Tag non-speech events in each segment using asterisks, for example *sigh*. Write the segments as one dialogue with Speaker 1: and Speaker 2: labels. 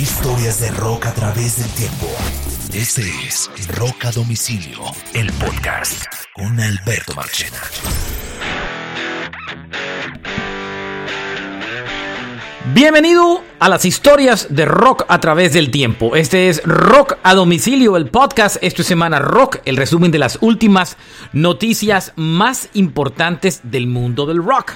Speaker 1: Historias de rock a través del tiempo. Este es Rock a Domicilio, el podcast con Alberto Marchena.
Speaker 2: Bienvenido a las historias de rock a través del tiempo. Este es Rock a domicilio, el podcast. Esto es Semana Rock, el resumen de las últimas noticias más importantes del mundo del rock.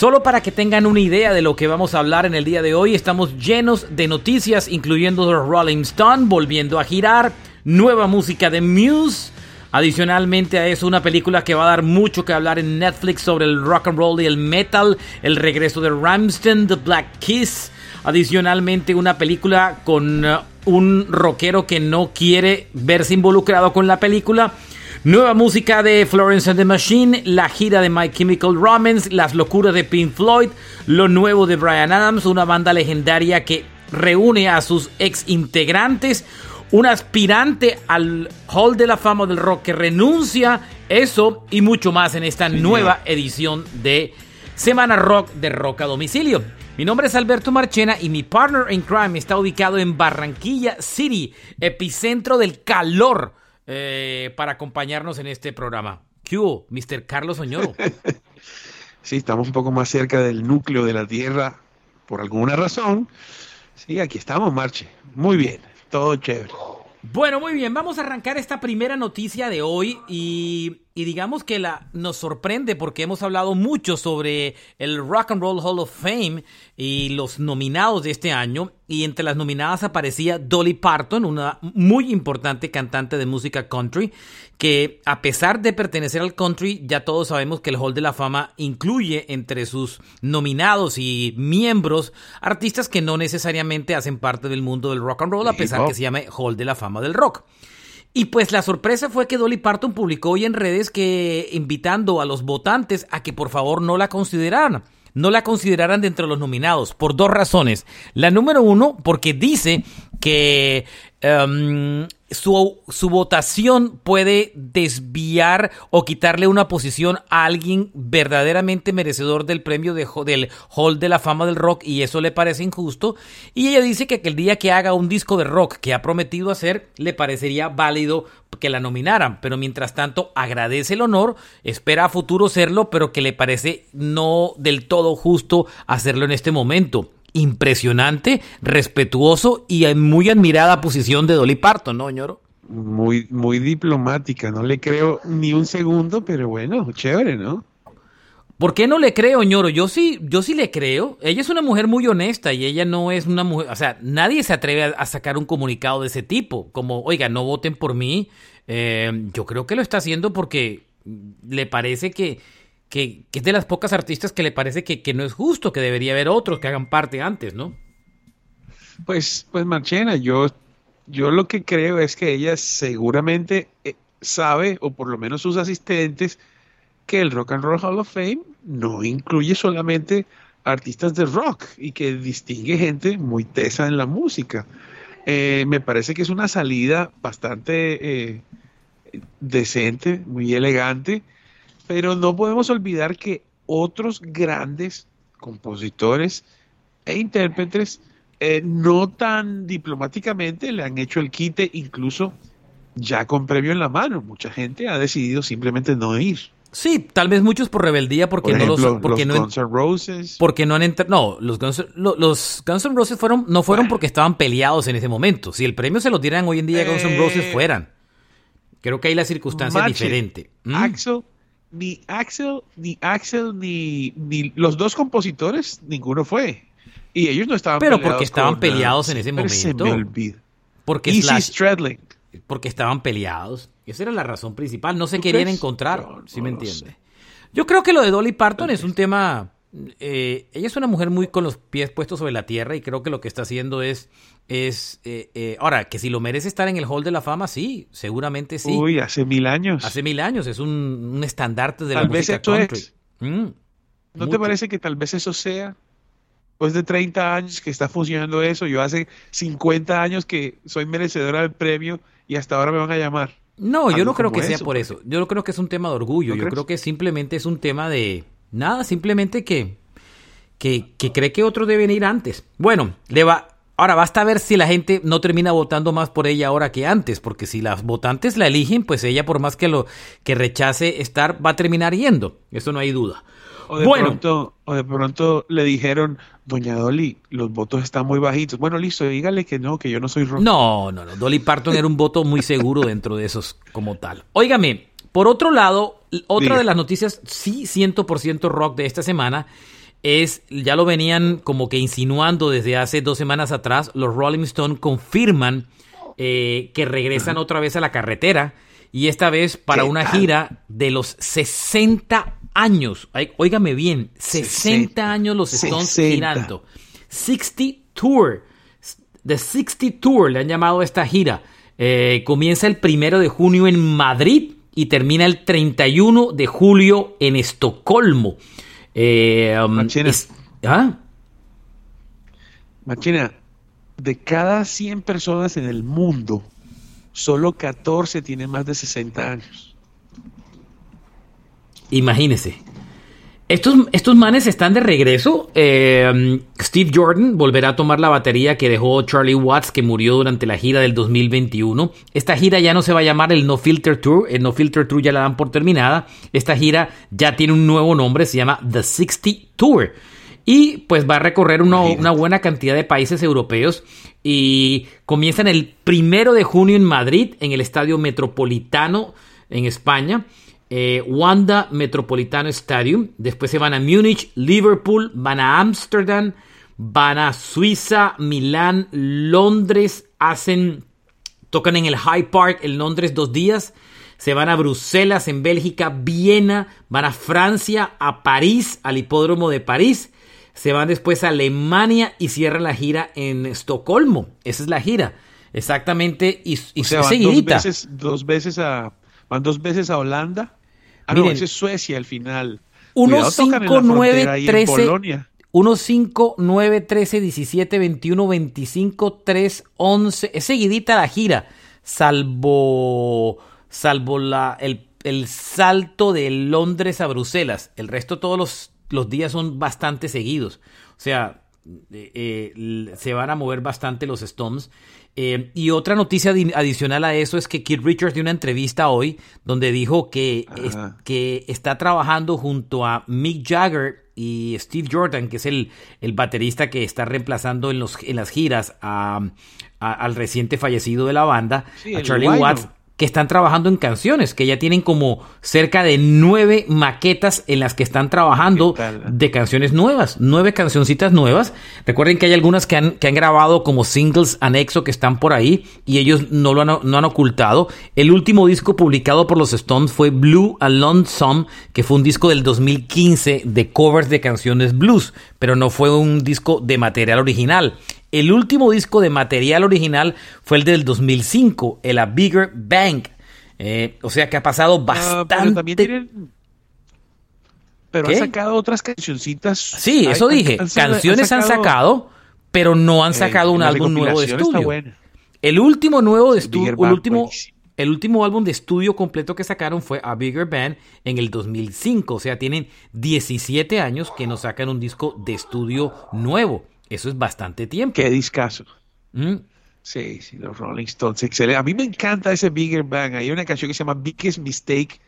Speaker 2: Solo para que tengan una idea de lo que vamos a hablar en el día de hoy, estamos llenos de noticias, incluyendo The Rolling Stone volviendo a girar, nueva música de Muse. Adicionalmente a eso, una película que va a dar mucho que hablar en Netflix sobre el rock and roll y el metal, el regreso de Ramstein, The Black Kiss. Adicionalmente, una película con uh, un rockero que no quiere verse involucrado con la película. Nueva música de Florence and the Machine, la gira de My Chemical Romance, las locuras de Pink Floyd, lo nuevo de Brian Adams, una banda legendaria que reúne a sus ex integrantes, un aspirante al Hall de la Fama del Rock que renuncia, eso y mucho más en esta nueva edición de Semana Rock de Rock a Domicilio. Mi nombre es Alberto Marchena y mi partner in crime está ubicado en Barranquilla City, epicentro del calor, eh, para acompañarnos en este programa. ¿Qué hubo, Mr. Carlos Oñoro? *laughs*
Speaker 3: sí, estamos un poco más cerca del núcleo de la Tierra por alguna razón. Sí, aquí estamos, Marche. Muy bien todo chévere.
Speaker 2: Bueno, muy bien, vamos a arrancar esta primera noticia de hoy y, y, digamos que la, nos sorprende porque hemos hablado mucho sobre el Rock and Roll Hall of Fame y los nominados de este año y entre las nominadas aparecía Dolly Parton, una muy importante cantante de música country que a pesar de pertenecer al country, ya todos sabemos que el Hall de la Fama incluye entre sus nominados y miembros artistas que no necesariamente hacen parte del mundo del rock and roll, a pesar que se llame Hall de la Fama del Rock. Y pues la sorpresa fue que Dolly Parton publicó hoy en redes que invitando a los votantes a que por favor no la consideraran no la consideraran dentro de los nominados por dos razones. La número uno, porque dice que em, su, su, votación puede desviar o quitarle una posición a alguien verdaderamente merecedor del premio de, del Hall de la Fama del Rock y eso le parece injusto. Y ella dice que, el día que haga un disco de rock que ha prometido hacer, le parecería válido que la nominaran. Pero mientras tanto, agradece el honor, espera a futuro serlo, pero que le parece no del todo justo hacerlo en este momento impresionante, respetuoso y en muy admirada posición de Dolly Parton, ¿no, ñoro?
Speaker 3: Muy, muy diplomática, no le creo ni un segundo, pero bueno, chévere, ¿no?
Speaker 2: ¿Por qué no le creo, ñoro? Yo sí, yo sí le creo. Ella es una mujer muy honesta y ella no es una mujer, o sea, nadie se atreve a, sacar un comunicado de ese tipo, como, oiga, no voten por mí. Eh, yo creo que lo está haciendo porque le parece que que, es de las pocas artistas que le parece que, no es justo, que debería haber otros que hagan parte antes, ¿no?
Speaker 3: Pues, pues Marchena, yo, yo lo que creo es que ella seguramente eh, sabe, o por lo menos sus asistentes, que el Rock and Roll Hall of Fame no incluye solamente artistas de rock y que distingue gente muy tesa en la música. Eh, me parece que es una salida bastante eh, decente, muy elegante pero no podemos olvidar que otros grandes compositores e intérpretes eh, no tan diplomáticamente le han hecho el quite, incluso ya con premio en la mano. Mucha gente ha decidido simplemente no ir.
Speaker 2: Sí, tal vez muchos por rebeldía porque no los porque
Speaker 3: no Guns N' Roses
Speaker 2: porque no han entrado no los Guns, los Guns N' Roses fueron no fueron porque estaban peleados en ese momento si el premio se lo dieran hoy en día Guns N' Roses eh, fueran creo que hay la circunstancia diferente
Speaker 3: ¿Mm? Axel ni Axel, ni Axel, ni, ni los dos compositores, ninguno fue. Y ellos no estaban
Speaker 2: Pero porque estaban peleados en ese momento. Se me olvida. Porque Porque estaban peleados. Esa era la razón principal. No se querían encontrar, si me entiende. Yo creo que lo de Dolly Parton es un tema eh, ella es una mujer muy con los pies puestos sobre la tierra y creo que lo que está haciendo es, es eh, eh, ahora, que si lo merece estar en el Hall de la Fama, sí, seguramente sí.
Speaker 3: Uy, hace mil años.
Speaker 2: Hace mil años, es un, estandarte de la música country.
Speaker 3: Mm, ¿No te parece que tal vez eso sea? Después de 30 años que está funcionando eso, yo hace 50 años que soy merecedora del premio y hasta ahora me van a llamar.
Speaker 2: No, yo no creo que sea por eso. Yo no creo que es un tema de orgullo. yo creo que simplemente es un tema de Nada, simplemente que, que, cree que otros deben ir antes. Bueno, le va. Ahora, basta ver si la gente no termina votando más por ella ahora que antes, porque si las votantes la eligen, pues ella, por más que lo que rechace estar, va a terminar yendo. Eso no hay duda.
Speaker 3: O de, pronto, o de pronto le dijeron, doña Dolly, los votos están muy bajitos. Bueno, listo, dígale que no, que yo no soy rock.
Speaker 2: No, no, no. Dolly Parton era un voto muy seguro dentro de esos como tal. Óigame, por otro lado, otra de las noticias, sí, 100% rock de esta semana, es, ya lo venían como que insinuando desde hace dos semanas atrás, los Rolling Stones confirman eh, que regresan otra vez a la carretera y esta vez para una gira de los 60 años. Óigame bien, 60, años los Stones girando. 60 Tour. The 60 Tour le han llamado a esta gira. Eh, comienza el primero de junio en Madrid y termina el 31 de julio en Estocolmo.
Speaker 3: Eh, um, Machina. ¿ah? Machina, de cada 100 personas en el mundo, solo 14 tienen más de 60 años.
Speaker 2: Imagínese. Estos, estos manes están de regreso. Eh, Steve Jordan volverá a tomar la batería que dejó Charlie Watts, que murió durante la gira del 2021. Esta gira ya no se va a llamar el No Filter Tour. El No Filter Tour ya la dan por terminada. Esta gira ya tiene un nuevo nombre, se llama The 60 Tour. Y pues va a recorrer una, una buena cantidad de países europeos. Y comienzan el primero de junio en Madrid, en el Estadio Metropolitano en España. Eh, Wanda Metropolitano Stadium. Después se van a Múnich, Liverpool, van a Ámsterdam, van a Suiza, Milán, Londres. Hacen, tocan en el High Park en Londres dos días. Se van a Bruselas, en Bélgica, Viena, van a Francia, a París, al hipódromo de París. Se van después a Alemania y cierran la gira en Estocolmo. Esa es la gira. Exactamente. Y, y
Speaker 3: Dos veces, dos veces a, van dos veces a Holanda Ah, Miren, no, es Suecia al final.
Speaker 2: 1, 5, 9, 13. 1, 5, 9, 13, 17, 21, 25, 3, 11. Es seguidita la gira. Salvo. Salvo la, el, el salto de Londres a Bruselas. El resto, todos los, los días son bastante seguidos. O sea, eh, eh, se van a mover bastante los Stones. Eh, y otra noticia adicional a eso es que Keith Richards dio una entrevista hoy donde dijo que, que está trabajando junto a Mick Jagger y Steve Jordan, que es el, el baterista que está reemplazando en, los, en las giras al reciente fallecido de la banda, a Charlie Watts que están trabajando en canciones, que ya tienen como cerca de nueve maquetas en las que están trabajando de canciones nuevas, nueve cancioncitas nuevas. Recuerden que hay algunas que han, que han grabado como singles anexo que están por ahí y ellos no lo han, no han ocultado. El último disco publicado por los Stones fue Blue Alone Some, que fue un disco del 2015 de covers de canciones blues, pero no fue un disco de material original. El último disco de material original fue el del 2005, el A Bigger Bang. Eh, o sea que ha pasado bastante. pero también tienen...
Speaker 3: Pero han sacado otras cancioncitas.
Speaker 2: Sí, eso dije. Canciones han sacado, pero no han sacado un álbum nuevo de estudio. El último nuevo de estudio, el último, el último álbum de estudio completo que sacaron fue A Bigger Band en el 2005. O sea, tienen 17 años que no sacan un disco de estudio nuevo. Eso es bastante tiempo.
Speaker 3: Qué discazo. ¿Mm? Sí, sí, los Rolling Stones, excelente. A mí me encanta ese Bigger Bang. Hay una canción que se llama Biggest Mistake.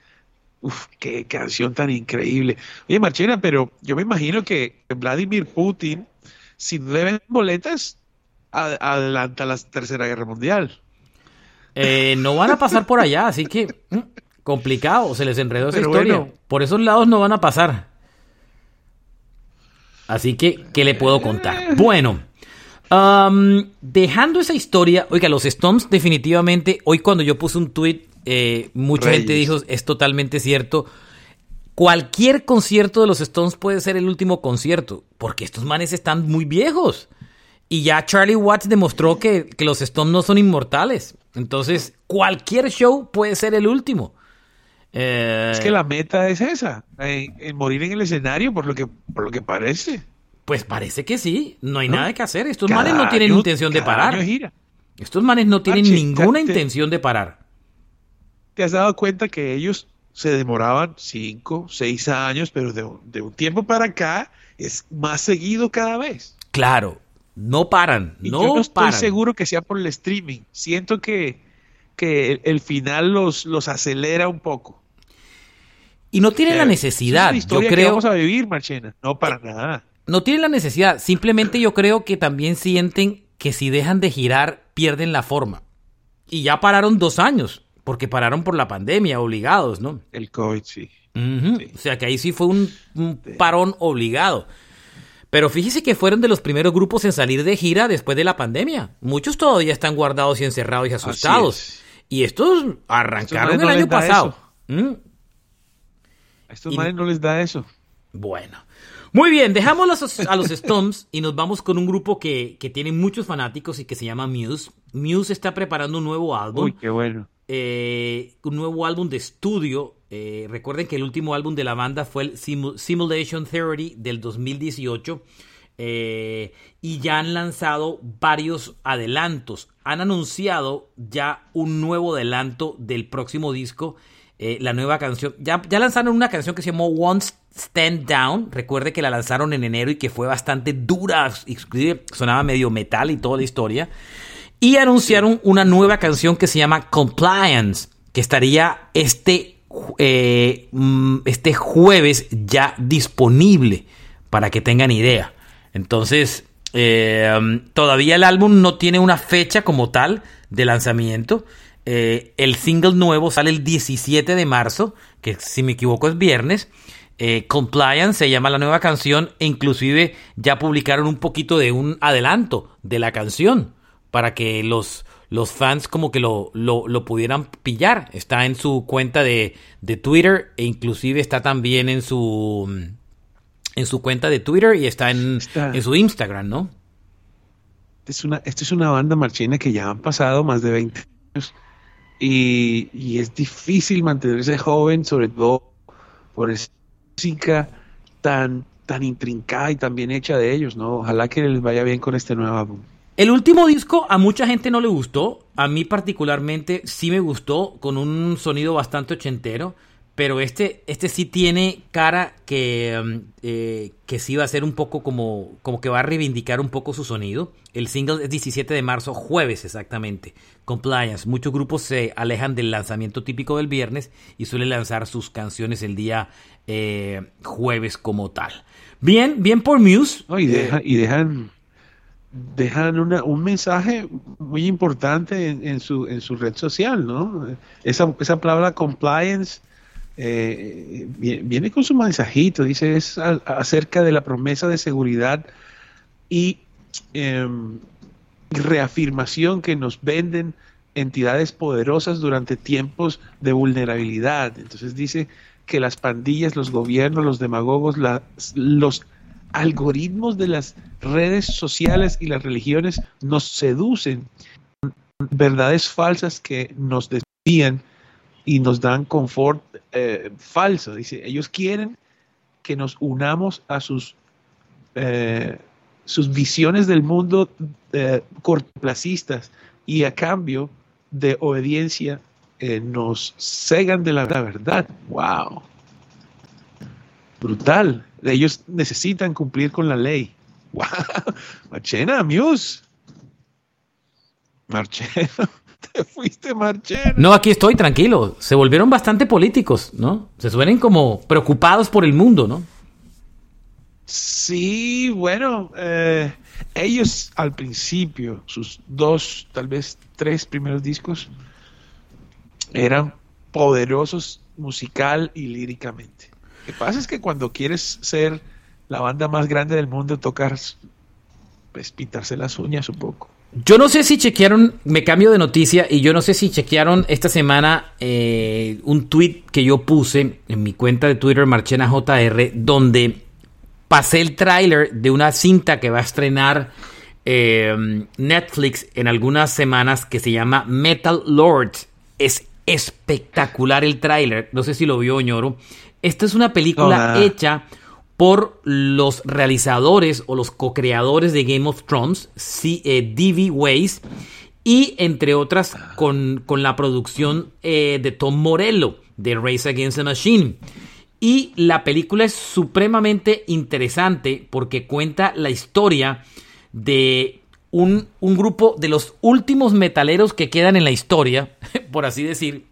Speaker 3: Uf, qué canción tan increíble. Oye, Marchena, pero yo me imagino que Vladimir Putin, si deben boletas, adelanta la Tercera Guerra Mundial.
Speaker 2: Eh, no van a pasar por allá, así que mm, complicado, se les enredó esa historia. por esos lados no van a pasar. Así que, ¿qué le puedo contar? Bueno, dejando esa historia, oiga, los Stones definitivamente, hoy cuando yo puse un tweet, eh, mucha gente dijo, es totalmente cierto. Cualquier concierto de los Stones puede ser el último concierto, porque estos manes están muy viejos. Y ya Charlie Watts demostró que, los Stones no son inmortales. Entonces, cualquier show puede ser el último.
Speaker 3: Es que la meta es esa, en, morir en el escenario, por lo que, por lo que parece.
Speaker 2: Pues parece que sí, no hay nada que hacer. Estos manes no tienen intención de parar. Estos manes no tienen ninguna intención de parar.
Speaker 3: ¿Te has dado cuenta que ellos se demoraban cinco, seis años, pero de, un tiempo para acá es más seguido cada vez?
Speaker 2: Claro, No paran,
Speaker 3: Y
Speaker 2: no
Speaker 3: yo no estoy
Speaker 2: paran.
Speaker 3: seguro que sea por el streaming. Siento que, que el, el final los, los acelera un poco.
Speaker 2: Y no tienen la
Speaker 3: Eh,
Speaker 2: necesidad, yo
Speaker 3: historia que
Speaker 2: creo.
Speaker 3: vamos a vivir, Marchena. No, para nada.
Speaker 2: No tienen la necesidad, simplemente yo creo que también sienten que si dejan de girar pierden la forma. Y ya pararon dos años, porque pararon por la pandemia, obligados, ¿no?
Speaker 3: El COVID, sí.
Speaker 2: O sea que ahí sí fue un, un parón obligado. Pero fíjese que fueron de los primeros grupos en salir de gira después de la pandemia. Muchos todavía están guardados y encerrados y asustados.
Speaker 3: es.
Speaker 2: Y estos arrancaron el año pasado. ¿Mm?
Speaker 3: A estos
Speaker 2: Y-
Speaker 3: manes no les da eso.
Speaker 2: Bueno. Muy bien, dejamos a los Stones y nos vamos con un grupo que, que tiene muchos fanáticos y que se llama Muse. Muse está preparando un nuevo álbum.
Speaker 3: Uy, qué bueno.
Speaker 2: eh, un nuevo álbum de estudio. Eh, recuerden que el último álbum de la banda fue el Simu- Simulation Theory del 2018. eh, y ya han lanzado varios adelantos. Han anunciado ya un nuevo adelanto del próximo disco. Eh, la nueva canción. Ya, lanzaron una canción que se llamó One Stand Down. Recuerde que la lanzaron en enero y que fue bastante dura. Inclusive sonaba medio metal y toda la historia. Y anunciaron una nueva canción que se llama Compliance, que estaría este, eh, mm, este jueves ya disponible, para que tengan idea. Entonces, eh, todavía el álbum no tiene una fecha como tal de lanzamiento. Eh, el single nuevo sale el 17 de marzo, que si me equivoco es viernes. Eh, Compliance se llama la nueva canción e inclusive ya publicaron un poquito de un adelanto de la canción para que los, los fans como que lo, lo, lo pudieran pillar. Está en su cuenta de, de Twitter e inclusive está también en su en su cuenta de Twitter y está en,
Speaker 3: Está.
Speaker 2: en su Instagram, ¿no?
Speaker 3: Esta es una, esta es una banda marchena que ya han pasado más de 20 años y, y es difícil mantenerse joven, sobre todo por esa música tan, tan intrincada y tan bien hecha de ellos, ¿no? Ojalá que les vaya bien con este nuevo álbum.
Speaker 2: El último disco a mucha gente no le gustó, a mí particularmente sí me gustó, con un sonido bastante ochentero, pero este, este sí tiene cara que, um, eh, que sí va a ser un poco como, como que va a reivindicar un poco su sonido. El single es 17 de marzo, jueves exactamente. Compliance. Muchos grupos se alejan del lanzamiento típico del viernes y suelen lanzar sus canciones el día eh, jueves como tal. Bien, bien por Muse. Eh,
Speaker 3: deja- y dejan, dejan una- un mensaje muy importante en, en su, en su red social, ¿no? Esa, esa palabra compliance eh, vie- viene con su mensajito, dice, es a- acerca de la promesa de seguridad y em, reafirmación que nos venden entidades poderosas durante tiempos de vulnerabilidad. Entonces dice que las pandillas, los gobiernos, los demagogos, los algoritmos de las redes sociales y las religiones nos seducen verdades falsas que nos desvían y nos dan confort eh, falso. Dice, ellos quieren que nos unamos a sus eh, sus visiones del mundo eh, cortoplacistas y a cambio de obediencia nos cegan de la verdad. ¡Wow! Brutal. Ellos necesitan cumplir con la ley. ¡Wow! *laughs* Marchena, Muse. Marchena, *laughs* te fuiste, Marchena.
Speaker 2: No, aquí estoy, tranquilo. Se volvieron bastante políticos, ¿no? Se suelen como preocupados por el mundo, ¿no?
Speaker 3: Sí, bueno, eh, ellos al principio, sus dos, tal vez tres primeros discos, eran poderosos musical y líricamente. Lo que pasa es que cuando quieres ser la banda más grande del mundo, tocas pues, pintarse las uñas un poco.
Speaker 2: Yo no sé si chequearon, me cambio de noticia, y yo no sé si chequearon esta semana eh, un tweet que yo puse en mi cuenta de Twitter, Marchena JR, donde pasé el tráiler de una cinta que va a estrenar eh, Netflix en algunas semanas que se llama Metal Lord. Es espectacular el tráiler, no sé si lo vio Ñoro. Esta es una película hecha por los realizadores o los co-creadores de Game of Thrones, sí, eh, D.B. Weiss, y entre otras con, con la producción eh, de Tom Morello de Race Against the Machine. Y la película es supremamente interesante porque cuenta la historia de un, un grupo de los últimos metaleros que quedan en la historia, *laughs* por así decir,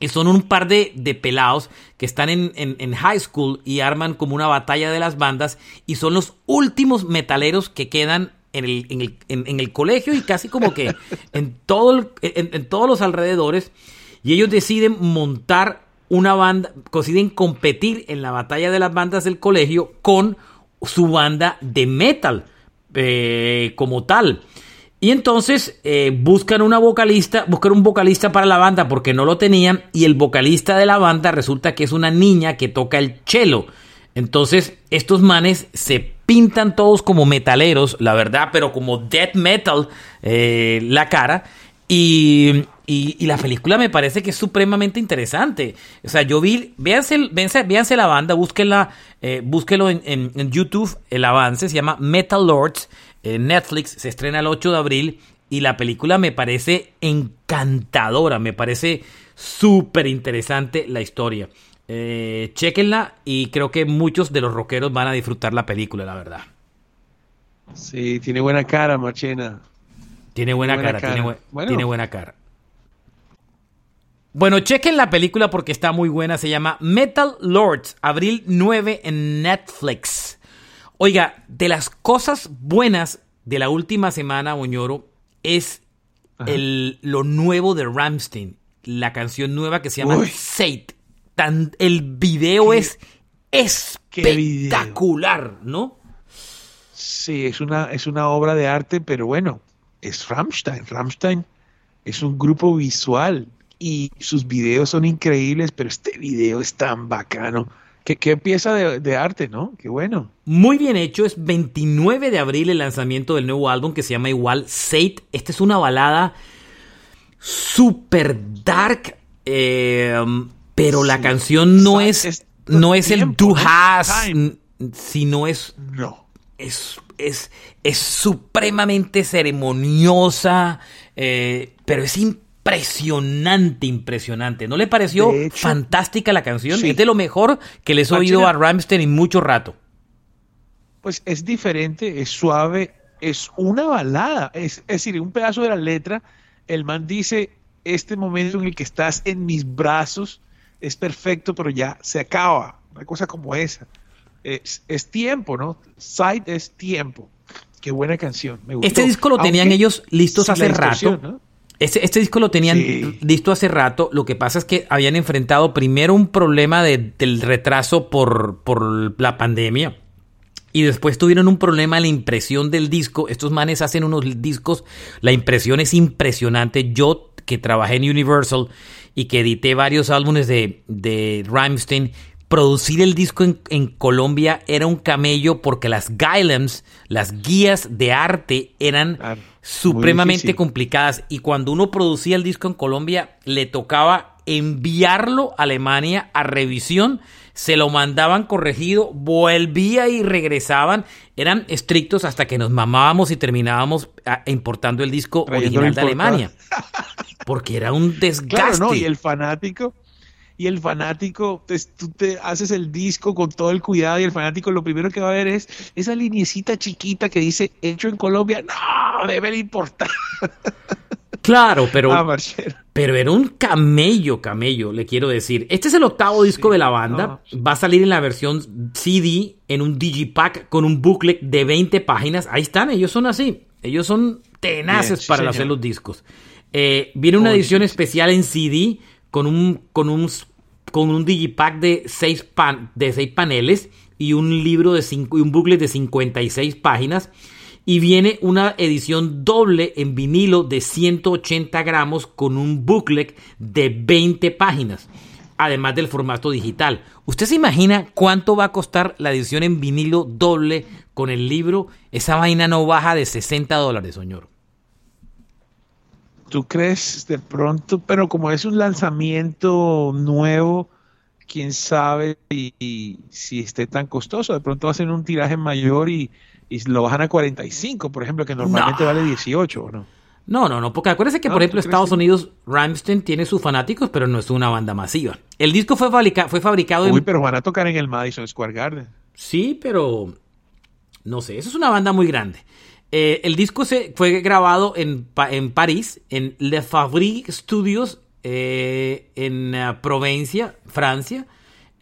Speaker 2: y son un par de, de pelados que están en, en, high school y arman como una batalla de las bandas y son los últimos metaleros que quedan en el, en el, en, el colegio y casi como que *laughs* en, todo en, todos los alrededores. Y ellos deciden montar una banda, deciden competir en la batalla de las bandas del colegio con su banda de metal eh, como tal. Y entonces eh, buscan una vocalista, buscan un vocalista para la banda porque no lo tenían y el vocalista de la banda resulta que es una niña que toca el cello. Entonces estos manes se pintan todos como metaleros, la verdad, pero como death metal eh, la cara. Y, y, la película me parece que es supremamente interesante. O sea, yo vi, véanse, véanse, la banda, búsquenla, eh, en YouTube, el avance, se llama Metal Lords. Netflix se estrena el 8 de abril y la película me parece encantadora, me parece súper interesante la historia. Eh, chequenla y creo que muchos de los rockeros van a disfrutar la película, la verdad.
Speaker 3: Sí, tiene buena cara, Marchena.
Speaker 2: Tiene buena, cara, Tiene, tiene, buena cara. Bueno, chequen la película porque está muy buena. Se llama Metal Lords, abril 9 en Netflix. Oiga, de las cosas buenas de la última semana, Oñoro, es el, lo nuevo de Ramstein, la canción nueva que se llama Sate. el video es espectacular, ¿no?
Speaker 3: Sí, es una, es una obra de arte, pero bueno, es Ramstein. Ramstein es un grupo visual y sus videos son increíbles, pero este video es tan bacano. Qué, pieza de, arte, ¿no? Qué bueno.
Speaker 2: Muy bien hecho. Es 29 de abril el lanzamiento del nuevo álbum que se llama igual Sate. Esta es una balada super dark, eh, pero la canción no es, no es el Do Has, sino es,
Speaker 3: no.
Speaker 2: es, es, es supremamente ceremoniosa, eh, pero es importante impresionante, impresionante. ¿No le pareció fantástica la canción? Es de lo mejor que les he oído a Ramstein en mucho rato.
Speaker 3: Pues es diferente, es suave, es una balada. Es, decir, un pedazo de la letra, el man dice, este momento en el que estás en mis brazos es perfecto, pero ya se acaba. Una cosa como esa. Es, tiempo, ¿no? Sight es tiempo. Qué buena canción.
Speaker 2: Este disco lo tenían ellos listos hace rato. Este, este, disco lo tenían listo hace rato. Lo que pasa es que habían enfrentado primero un problema del retraso por, por la pandemia. Y después tuvieron un problema en la impresión del disco. Estos manes hacen unos discos. La impresión es impresionante. Yo que trabajé en Universal y que edité varios álbumes de, de Rammstein, producir el disco en, Colombia era un camello porque las guidelines, las guías de arte eran supremamente complicadas y cuando uno producía el disco en Colombia le tocaba enviarlo a Alemania a revisión, se lo mandaban corregido, volvía y regresaban, eran estrictos hasta que nos mamábamos y terminábamos ah, importando el disco original de Alemania. Porque era un *laughs* desgaste.
Speaker 3: Y el fanático, y el fanático, pues, tú te haces el disco con todo el cuidado y el fanático lo primero que va a ver es esa linecita chiquita que dice hecho en Colombia. No, debe importar. *laughs*
Speaker 2: Claro, pero, ah, pero era un camello, camello, le quiero decir. Este es el octavo disco de la banda. Va a salir en la versión CD, en un digipack con un booklet de 20 páginas. Ahí están, ellos son así. Ellos son tenaces para hacer los discos. Eh, viene una edición especial en CD con un, con un con un digipack de 6 pan, de seis paneles y un libro de cinco, y un booklet de 56 páginas. Y viene una edición doble en vinilo de 180 gramos con un booklet de 20 páginas, además del formato digital. ¿Usted se imagina cuánto va a costar la edición en vinilo doble con el libro? Esa vaina no baja de 60 dólares, señor.
Speaker 3: ¿Tú crees de pronto? Pero como es un lanzamiento nuevo, quién sabe y, si esté tan costoso. De pronto hacen un tiraje mayor y, lo bajan a 45, por ejemplo, que normalmente vale 18, ¿no?
Speaker 2: No, no, no, porque acuérdense que, por ejemplo, Estados Unidos, Ramstein tiene sus fanáticos, pero no es una banda masiva. El disco fue, fue fabricado
Speaker 3: Uy, pero van a tocar en el Madison Square Garden.
Speaker 2: Sí, pero no sé, eso es una banda muy grande. Eh, el disco se, fue grabado en, en París, en Le Fabrique Studios, eh, en uh, Provencia, Francia.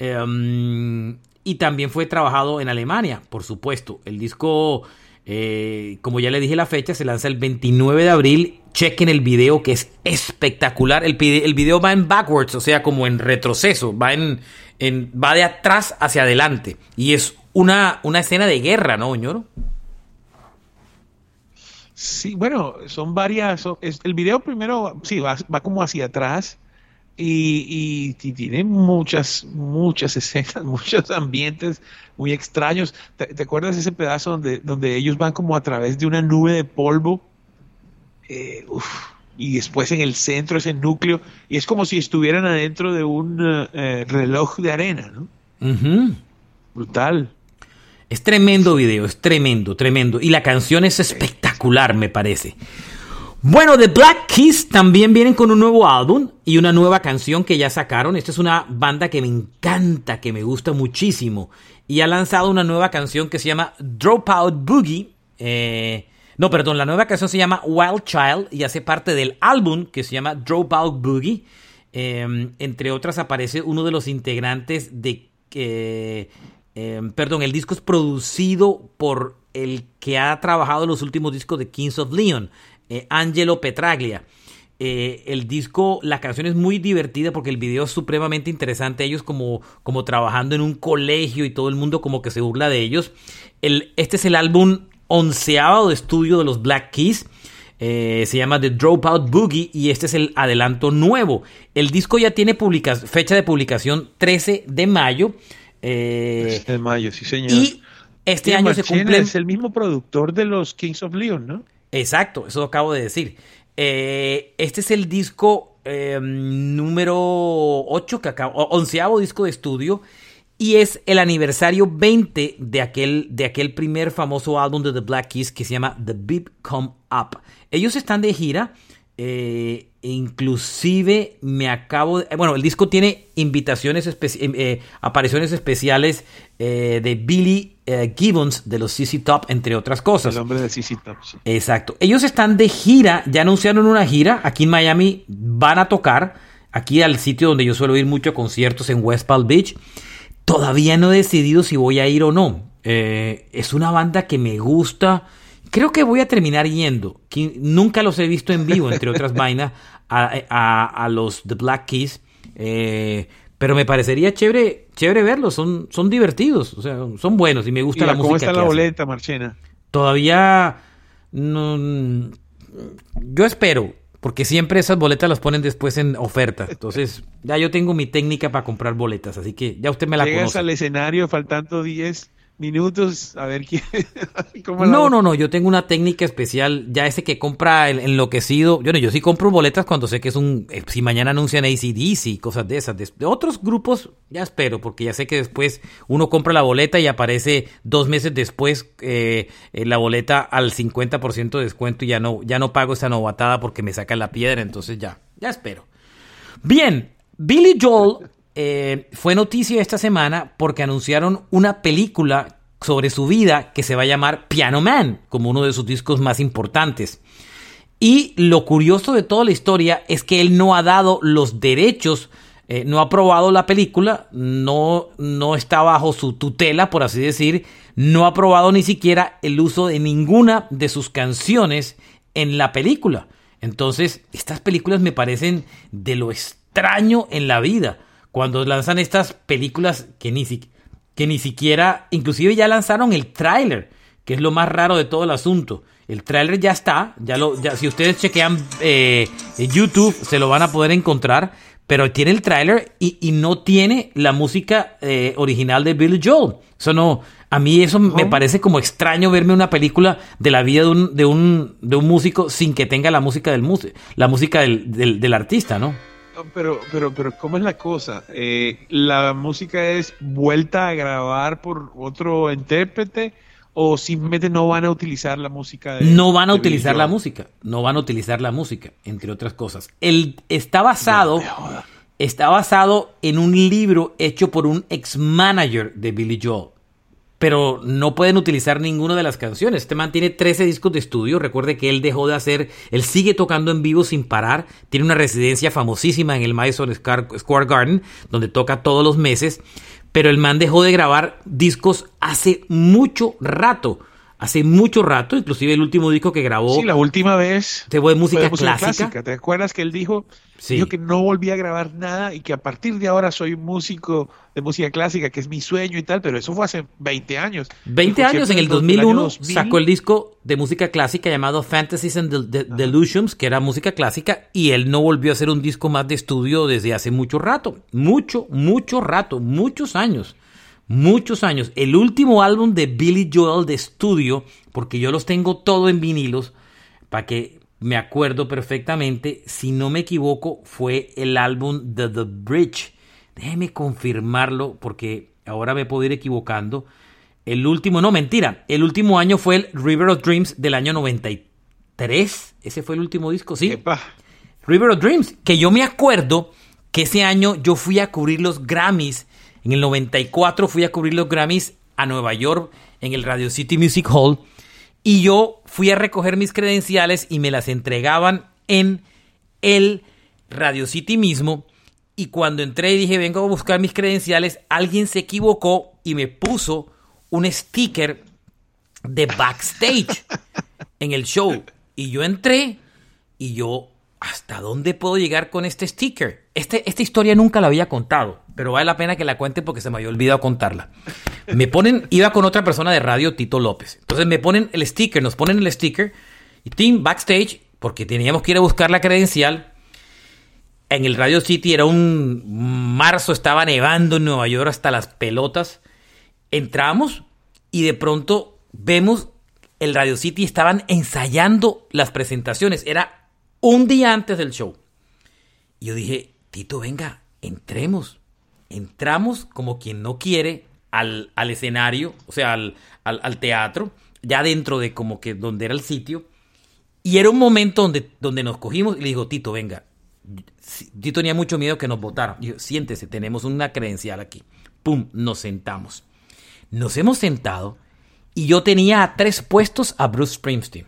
Speaker 2: Um, y también fue trabajado en Alemania, por supuesto. El disco, eh, como ya le dije la fecha, se lanza el 29 de abril. Chequen el video que es espectacular. El, video va en backwards, o sea, como en retroceso. Va, en, en, va de atrás hacia adelante. Y es una, una escena de guerra, ¿no, señor?
Speaker 3: Sí, bueno, son varias. es, el video primero, sí, va, va como hacia atrás y, y, tiene muchas, muchas *laughs* escenas, muchos ambientes muy extraños. ¿Te, te acuerdas ese pedazo donde, donde ellos van como a través de una nube de polvo? Eh, uf, y después en el centro ese núcleo, y es como si estuvieran adentro de un uh, reloj de arena, ¿no?
Speaker 2: Uh -huh.
Speaker 3: Brutal.
Speaker 2: Es tremendo video, es tremendo, tremendo. Y la canción es espectacular, me parece. Bueno, The Black Keys también vienen con un nuevo álbum y una nueva canción que ya sacaron. Esta es una banda que me encanta, que me gusta muchísimo. Y ha lanzado una nueva canción que se llama Dropout Boogie. Eh, no, perdón, la nueva canción se llama Wild Child y hace parte del álbum que se llama Dropout Boogie. Eh, entre otras aparece uno de los integrantes de... Eh, perdón, el disco es producido por el que ha trabajado en los últimos discos de Kings of Leon, eh, Angelo Petraglia. Eh, el disco, la canción es muy divertida porque el video es supremamente interesante. Ellos como, como trabajando en un colegio y todo el mundo como que se burla de ellos. El, este es el álbum onceavo de estudio de los Black Keys. Eh, se llama The Dropout Boogie y este es el adelanto nuevo. El disco ya tiene fecha de publicación 13 de mayo.
Speaker 3: Eh, de mayo, sí señor.
Speaker 2: Y este año se cumple...
Speaker 3: Es el mismo productor de los Kings of Leon, ¿no?
Speaker 2: Exacto, eso acabo de decir. Eh, este es el disco eh, número 8, que acabo, onceavo disco de estudio, y es el aniversario 20 de aquel, de aquel primer famoso álbum de The Black Keys que se llama The Beat Come Up. Ellos están de gira, eh, inclusive me acabo de... Bueno, el disco tiene invitaciones, especi eh, apariciones especiales eh, de Billy eh, Gibbons de los CC Top, entre otras cosas.
Speaker 3: El hombre de CC Top, sí.
Speaker 2: Exacto. Ellos están de gira, ya anunciaron una gira, aquí en Miami van a tocar, aquí al sitio donde yo suelo ir mucho a conciertos en West Palm Beach. Todavía no he decidido si voy a ir o no. es una banda que me gusta Creo que voy a terminar yendo. Nunca los he visto en vivo, entre otras *laughs* vainas, a, a, a, los The Black Keys. Eh, pero me parecería chévere, chévere verlos. Son, son divertidos, o sea, son buenos y me gusta
Speaker 3: ¿Y
Speaker 2: la
Speaker 3: ¿Cómo
Speaker 2: música.
Speaker 3: está
Speaker 2: que
Speaker 3: la
Speaker 2: hacen.
Speaker 3: boleta, Marchena?
Speaker 2: Todavía no. Yo espero, porque siempre esas boletas las ponen después en oferta. *laughs* Entonces, ya yo tengo mi técnica para comprar boletas, así que ya usted me la
Speaker 3: Llegas
Speaker 2: conoce.
Speaker 3: al escenario faltando 10 minutos a ver quién. *laughs* cómo
Speaker 2: No, no, no, yo tengo una técnica especial, ya ese que compra el enloquecido, yo no, yo sí compro boletas cuando sé que es un, eh, si mañana anuncian ACDC y cosas de esas, de, de otros grupos ya espero, porque ya sé que después uno compra la boleta y aparece dos meses después eh, eh, la boleta al 50% de descuento y ya no, ya no pago esa novatada porque me sacan la piedra, entonces ya, ya espero. Bien, Billy Joel eh, fue noticia esta semana porque anunciaron una película sobre su vida que se va a llamar Piano Man, como uno de sus discos más importantes. Y lo curioso de toda la historia es que él no ha dado los derechos, eh, no ha aprobado la película, no, no está bajo su tutela, por así decir, no ha aprobado ni siquiera el uso de ninguna de sus canciones en la película. Entonces, estas películas me parecen de lo extraño en la vida. Cuando lanzan estas películas que ni, si- que ni siquiera, inclusive ya lanzaron el tráiler, que es lo más raro de todo el asunto. El tráiler ya está, ya lo, ya, si ustedes chequean eh, YouTube se lo van a poder encontrar, pero tiene el tráiler y, y no tiene la música eh, original de Billy Joel. Eso no, a mí eso me parece como extraño verme una película de la vida de un, de un, de un músico sin que tenga la música del la música del, del, del artista, ¿no?
Speaker 3: No, Pero, pero, pero, ¿cómo es la cosa? Eh, ¿La música es vuelta a grabar por otro intérprete o simplemente no van a utilizar la música de
Speaker 2: No van a utilizar la música, no van a utilizar la música, entre otras cosas. El, está basado, está basado en un libro hecho por un ex manager de Billy Joel. Pero no pueden utilizar ninguna de las canciones. Este man tiene 13 discos de estudio. Recuerde que él dejó de hacer, él sigue tocando en vivo sin parar. Tiene una residencia famosísima en el Madison Square Garden, donde toca todos los meses. Pero el man dejó de grabar discos hace mucho rato hace mucho rato, inclusive el último disco que grabó.
Speaker 3: Sí, la última vez.
Speaker 2: Fue música, música clásica.
Speaker 3: ¿Te acuerdas que él dijo, dijo que no volvía a grabar nada y que a partir de ahora soy músico de música clásica, que es mi sueño y tal, pero eso fue hace 20 años.
Speaker 2: 20 años, en el 2001 sacó el disco de música clásica llamado Fantasies and Delusions, que era música clásica, y él no volvió a hacer un disco más de estudio desde hace mucho rato. Mucho, mucho rato, muchos años muchos años. El último álbum de Billy Joel de estudio, porque yo los tengo todo en vinilos, para que me acuerdo perfectamente, si no me equivoco, fue el álbum de The Bridge. Déjeme confirmarlo, porque ahora me puedo ir equivocando. El último, no, mentira, el último año fue el River of Dreams del año 93. Ese fue el último disco, sí. River of Dreams, que yo me acuerdo que ese año yo fui a cubrir los Grammys en el 94 fui a cubrir los Grammys a Nueva York en el Radio City Music Hall y yo fui a recoger mis credenciales y me las entregaban en el Radio City mismo. Y cuando entré y dije, vengo a buscar mis credenciales, alguien se equivocó y me puso un sticker de backstage *laughs* en el show. Y yo entré y yo, ¿hasta dónde puedo llegar con este sticker? Este, esta historia nunca la había contado pero vale la pena que la cuente porque se me había olvidado contarla. Me ponen, iba con otra persona de radio, Tito López. Entonces me ponen el sticker, nos ponen el sticker y team backstage, porque teníamos que ir a buscar la credencial. En el Radio City era un marzo, estaba nevando en Nueva York hasta las pelotas. Entramos y de pronto vemos el Radio City estaban ensayando las presentaciones. Era un día antes del show. Y yo dije, Tito, venga, entremos entramos como quien no quiere al, escenario, o sea, al, al, teatro, ya dentro de como que donde era el sitio. Y era un momento donde, donde nos cogimos y le dijo, Tito, venga. Tito tenía mucho miedo que nos votaran. Dijo, siéntese, tenemos una credencial aquí. Pum, nos sentamos. Nos hemos sentado y yo tenía a tres puestos a Bruce Springsteen,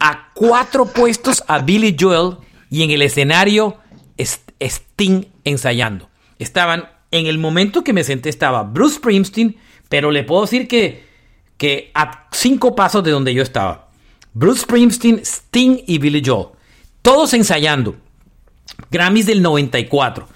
Speaker 2: a cuatro puestos a Billy Joel y en el escenario Sting ensayando estaban, en el momento que me senté estaba Bruce Springsteen, pero le puedo decir que, que a cinco pasos de donde yo estaba. Bruce Springsteen, Sting y Billy Joel. Todos ensayando. Grammys del 94.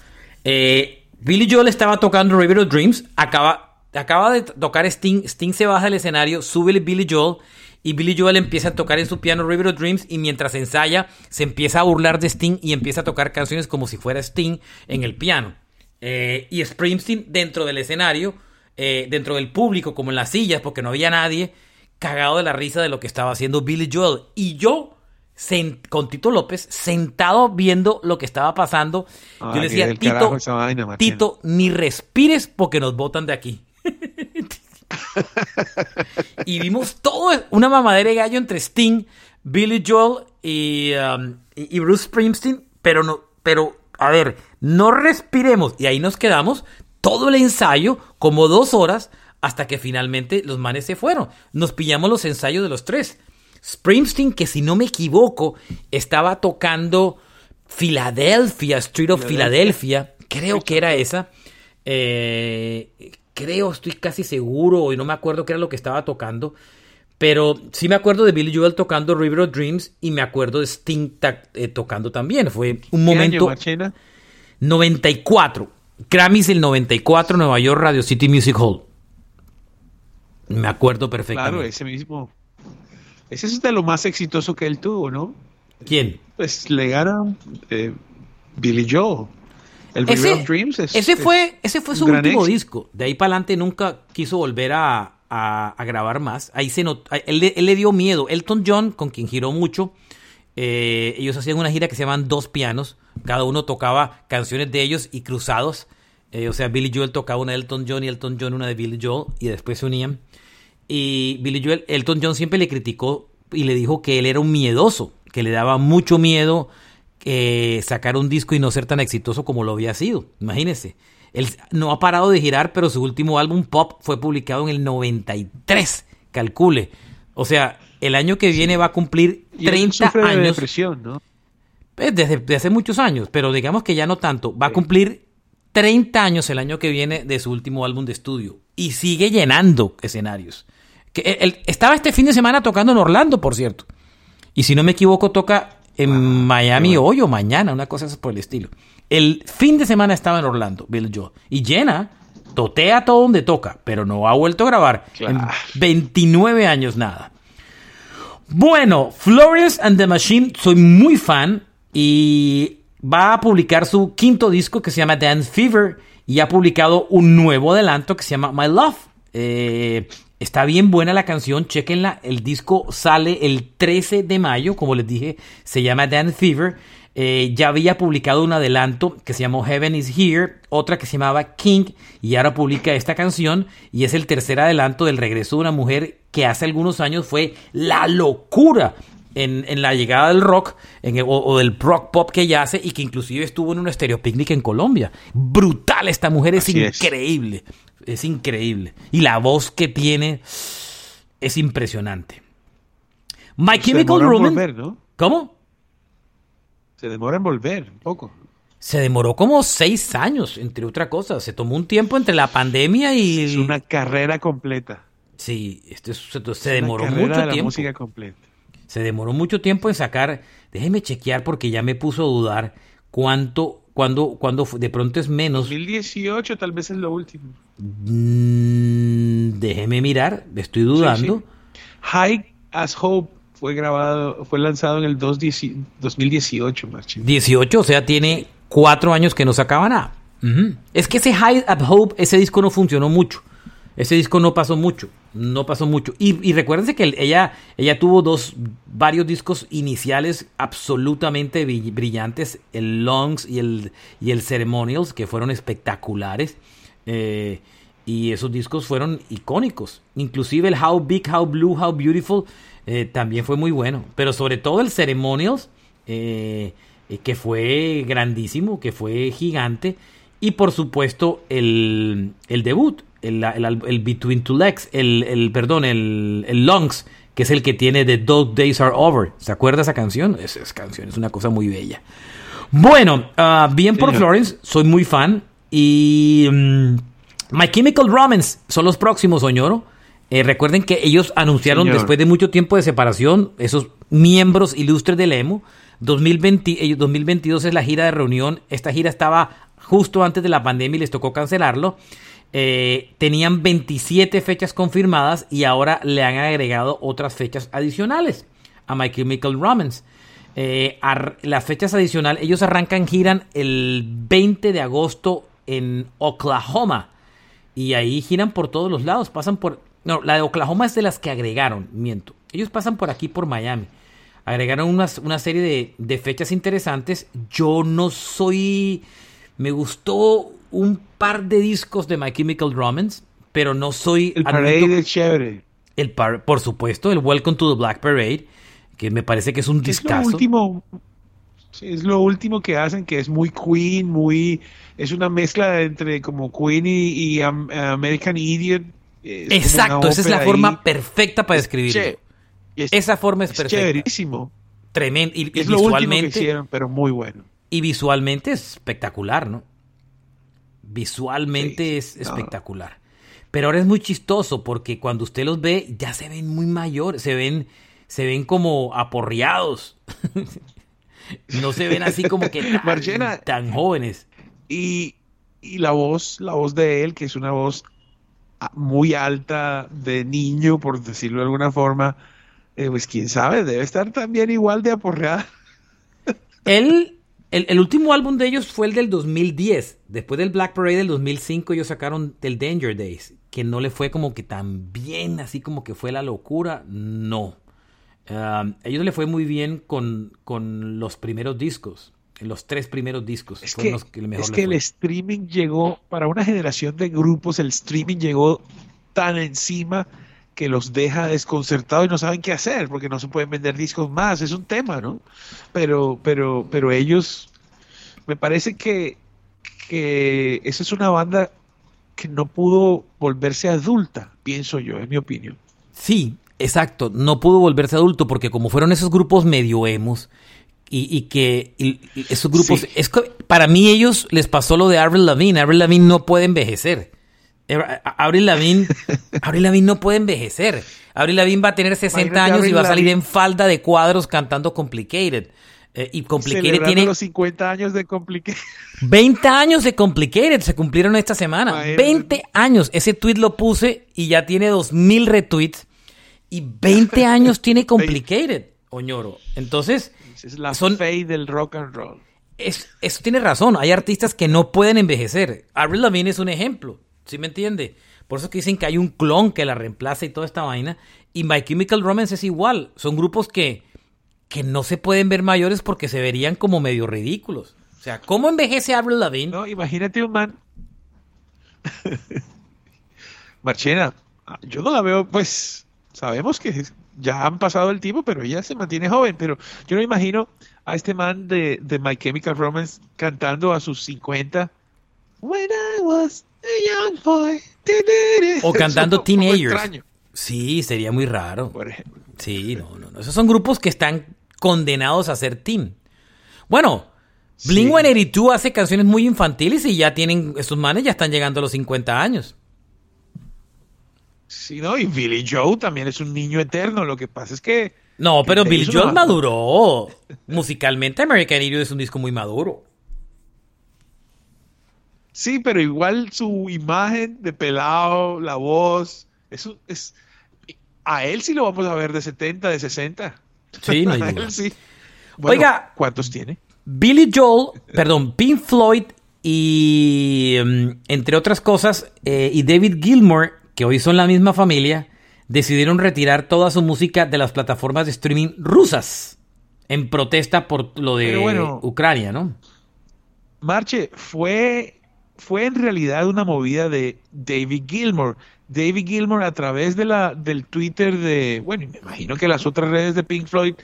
Speaker 2: Eh, Billy Joel estaba tocando River of Dreams. Acaba, acaba de tocar Sting. Sting se baja del escenario, sube Billy Joel. Y Billy Joel empieza a tocar en su piano River of Dreams. Y mientras ensaya, se empieza a burlar de Sting y empieza a tocar canciones como si fuera Sting en el piano. Eh, y Springsteen dentro del escenario, eh, dentro del público, como en las sillas, porque no había nadie, cagado de la risa de lo que estaba haciendo Billy Joel. Y yo, con Tito López, sentado viendo lo que estaba pasando, yo le decía, Tito, Tito, ni respires porque nos botan de aquí. *laughs* y vimos todo, una mamadera de gallo entre Sting, Billy Joel y, um, y Bruce Springsteen, pero no, pero a ver, no respiremos. Y ahí nos quedamos todo el ensayo, como dos horas, hasta que finalmente los manes se fueron. Nos pillamos los ensayos de los tres. Springsteen, que si no me equivoco, estaba tocando Philadelphia, Street of Philadelphia, creo que era esa. Eh, creo, estoy casi seguro, y no me acuerdo qué era lo que estaba tocando. Pero sí me acuerdo de Billy Joel tocando River of Dreams y me acuerdo de Sting eh, tocando también. Fue un momento. 94. Grammys del 94, Nueva York, Radio City Music Hall. Me acuerdo perfectamente.
Speaker 3: Claro, ese mismo. Ese es de lo más exitoso que él tuvo, ¿no?
Speaker 2: ¿Quién?
Speaker 3: Pues le gana eh, Billy Joel.
Speaker 2: El ese, of Dreams ese fue, ese fue su último disco. De ahí para adelante nunca quiso volver a, a, grabar más. Ahí se notó, él, le dio miedo. Elton John, con quien giró mucho, eh, ellos hacían una gira que se llaman Dos Pianos. Cada uno tocaba canciones de ellos y cruzados. Eh, o sea, Billy Joel tocaba una de Elton John y Elton John una de Billy Joel y después se unían. Y Billy Joel, Elton John siempre le criticó y le dijo que él era un miedoso, que le daba mucho miedo eh, sacar un disco y no ser tan exitoso como lo había sido. Imagínense. Él no ha parado de girar, pero su último álbum pop fue publicado en el 93, calcule. O sea, el año que viene va a cumplir 30 años. De
Speaker 3: depresión, ¿no?
Speaker 2: Pues, desde, hace muchos años, pero digamos que ya no tanto. Va a cumplir 30 años el año que viene de su último álbum de estudio y sigue llenando escenarios. Que él, estaba este fin de semana tocando en Orlando, por cierto. Y si no me equivoco, toca en ah, Miami hoy o mañana, una cosa por el estilo. El fin de semana estaba en Orlando, Bill Joe. Y llena, totea todo donde toca, pero no ha vuelto a grabar. En 29 años nada. Bueno, Florence and the Machine, soy muy fan y va a publicar su quinto disco que se llama Dance Fever y ha publicado un nuevo adelanto que se llama My Love. Eh, está bien buena la canción, chequenla. El disco sale el 13 de mayo, como les dije, se llama Dance Fever. Eh, ya había publicado un adelanto que se llamó Heaven is Here, otra que se llamaba King, y ahora publica esta canción, y es el tercer adelanto del regreso de una mujer que hace algunos años fue la locura en, la llegada del rock en o, del rock pop que ella hace y que inclusive estuvo en un estéreo picnic en Colombia. Brutal, esta mujer es increíble, es. increíble. Y la voz que tiene es impresionante. My Chemical Romance. ¿Cómo?
Speaker 3: Se demora en volver un poco.
Speaker 2: Se demoró como seis años, entre otras cosas. Se tomó un tiempo entre la pandemia y.
Speaker 3: Es una carrera completa.
Speaker 2: Sí, esto se, demoró mucho
Speaker 3: de
Speaker 2: tiempo.
Speaker 3: música completa.
Speaker 2: Se demoró mucho tiempo en sacar. Déjeme chequear porque ya me puso a dudar cuánto, cuando, cuando de pronto es menos.
Speaker 3: 2018 tal vez es lo último.
Speaker 2: Mm, déjeme mirar, estoy dudando.
Speaker 3: High as Hope fue grabado, fue lanzado en el 2018, Marchín.
Speaker 2: 18, o sea, tiene cuatro años que no sacaba nada. Es que ese High at Hope, ese disco no funcionó mucho. Ese disco no pasó mucho, no pasó mucho. Y, y recuérdense que ella, ella tuvo dos, varios discos iniciales absolutamente brillantes, el Longs y el, y el Ceremonials, que fueron espectaculares. Eh, y esos discos fueron icónicos. Inclusive el How Big, How Blue, How Beautiful eh, también fue muy bueno. Pero sobre todo el Ceremonials, eh, que fue grandísimo, que fue gigante. Y por supuesto el, el debut, el, el, Between Two Legs, el, el perdón, el, el Lungs, que es el que tiene The Dog Days Are Over. ¿Se acuerda esa canción? Esa, canción es una cosa muy bella. Bueno, ah, bien por Florence, soy muy fan. Y mm, My Chemical Romance son los próximos, Oñoro. Eh, recuerden que ellos anunciaron después de mucho tiempo de separación, esos miembros ilustres del EMO. 2020, 2022 es la gira de reunión. Esta gira estaba justo antes de la pandemia y les tocó cancelarlo. Eh, tenían 27 fechas confirmadas y ahora le han agregado otras fechas adicionales a My Chemical Romance. Eh, las fechas adicionales, ellos arrancan, giran el 20 de agosto en Oklahoma y ahí giran por todos los lados, pasan por... No, la de Oklahoma es de las que agregaron, miento. Ellos pasan por aquí, por Miami. Agregaron una serie de, de fechas interesantes. Yo no soy... Me gustó un par de discos de My Chemical Romance, pero no soy...
Speaker 3: El Parade es chévere.
Speaker 2: El por supuesto, el Welcome to the Black Parade, que me parece que es un discazo.
Speaker 3: Es lo último, es lo último que hacen, que es muy Queen, muy... Es una mezcla entre como Queen y, American Idiot.
Speaker 2: Exacto, esa es la forma perfecta para describirlo. esa forma es, perfecta.
Speaker 3: Chéverísimo.
Speaker 2: Tremendo. Y,
Speaker 3: es lo visualmente, que hicieron, pero muy bueno.
Speaker 2: Y visualmente es espectacular, ¿no? Visualmente es espectacular. Pero ahora es muy chistoso porque cuando usted los ve ya se ven muy mayores, se ven, se ven como aporreados. *laughs* no se ven así como que tan, jóvenes.
Speaker 3: Y, y, la voz, la voz de él, que es una voz muy alta de niño, por decirlo de alguna forma, eh, pues quién sabe, debe estar también igual de aporreada. *laughs*
Speaker 2: él el, último álbum de ellos fue el del 2010. Después del Black Parade del 2005 ellos sacaron el Danger Days, que no le fue como que tan bien, así como que fue la locura. No. a ellos le fue muy bien con, con los primeros discos. Los tres primeros discos.
Speaker 3: Es que, es que el streaming llegó, para una generación de grupos, el streaming llegó tan encima que los deja desconcertados y no saben qué hacer porque no se pueden vender discos más, es un tema, ¿no? Pero, pero, pero ellos, me parece que, que esa es una banda que no pudo volverse adulta, pienso yo, es mi opinión.
Speaker 2: Sí, exacto, no pudo volverse adulto porque como fueron esos grupos medio emos y, que esos grupos, es que para mí ellos les pasó lo de Avril Lavigne, Avril Lavigne no puede envejecer. Avril Lavigne, *laughs* Avril Lavigne no puede envejecer. Avril Lavigne va a tener 60 años y va a salir en falda de cuadros cantando Complicated. Eh, y Complicated tiene.
Speaker 3: los 50 años de Complicated. *laughs*
Speaker 2: 20 años de Complicated se cumplieron esta semana. 20 años. Ese tweet lo puse y ya tiene 2000 retweets. Y 20 *laughs* años tiene Complicated, Oñoro. Entonces.
Speaker 3: Es la son, fe del rock and roll.
Speaker 2: Es, eso tiene razón. Hay artistas que no pueden envejecer. Avril Lavigne es un ejemplo. ¿Sí me entiende? Por eso que dicen que hay un clon que la reemplaza y toda esta vaina. Y My Chemical Romance es igual. Son grupos que, que no se pueden ver mayores porque se verían como medio ridículos. O sea, ¿cómo envejece Avril Lavigne?
Speaker 3: No, imagínate un man. *laughs* Marchena, yo no la veo, pues, sabemos que ya han pasado el tiempo, pero ella se mantiene joven. Pero yo no imagino a este man de, de My Chemical Romance cantando a sus 50. When I was a young boy.
Speaker 2: O cantando Teenagers. Sí, sería muy raro. Por ejemplo. Sí, no, no, no. Esos son grupos que están condenados a ser teen. Bueno, Blink 182 hace canciones muy infantiles y ya tienen, esos manes ya están llegando a los 50 años.
Speaker 3: Sí, no, y Billy Joe también es un niño eterno. Lo que pasa es que.
Speaker 2: No, pero Billy Joe maduró. Musicalmente, American Idiot es un disco muy maduro.
Speaker 3: Sí, pero igual su imagen de pelado, la voz, eso es. A él sí lo vamos a ver de 70, de 60.
Speaker 2: Sí, no *laughs* hay sí. Oiga.
Speaker 3: ¿Cuántos tiene?
Speaker 2: Billy Joel, perdón, Pink Floyd y, mm, entre otras cosas, eh, y David Gilmour, que hoy son la misma familia, decidieron retirar toda su música de las plataformas de streaming rusas en protesta por lo de Ucrania, ¿no?
Speaker 3: Marche, fue fue en realidad una movida de David Gilmour. David Gilmour a través de la, del Twitter de, bueno, me imagino que las otras redes de Pink Floyd,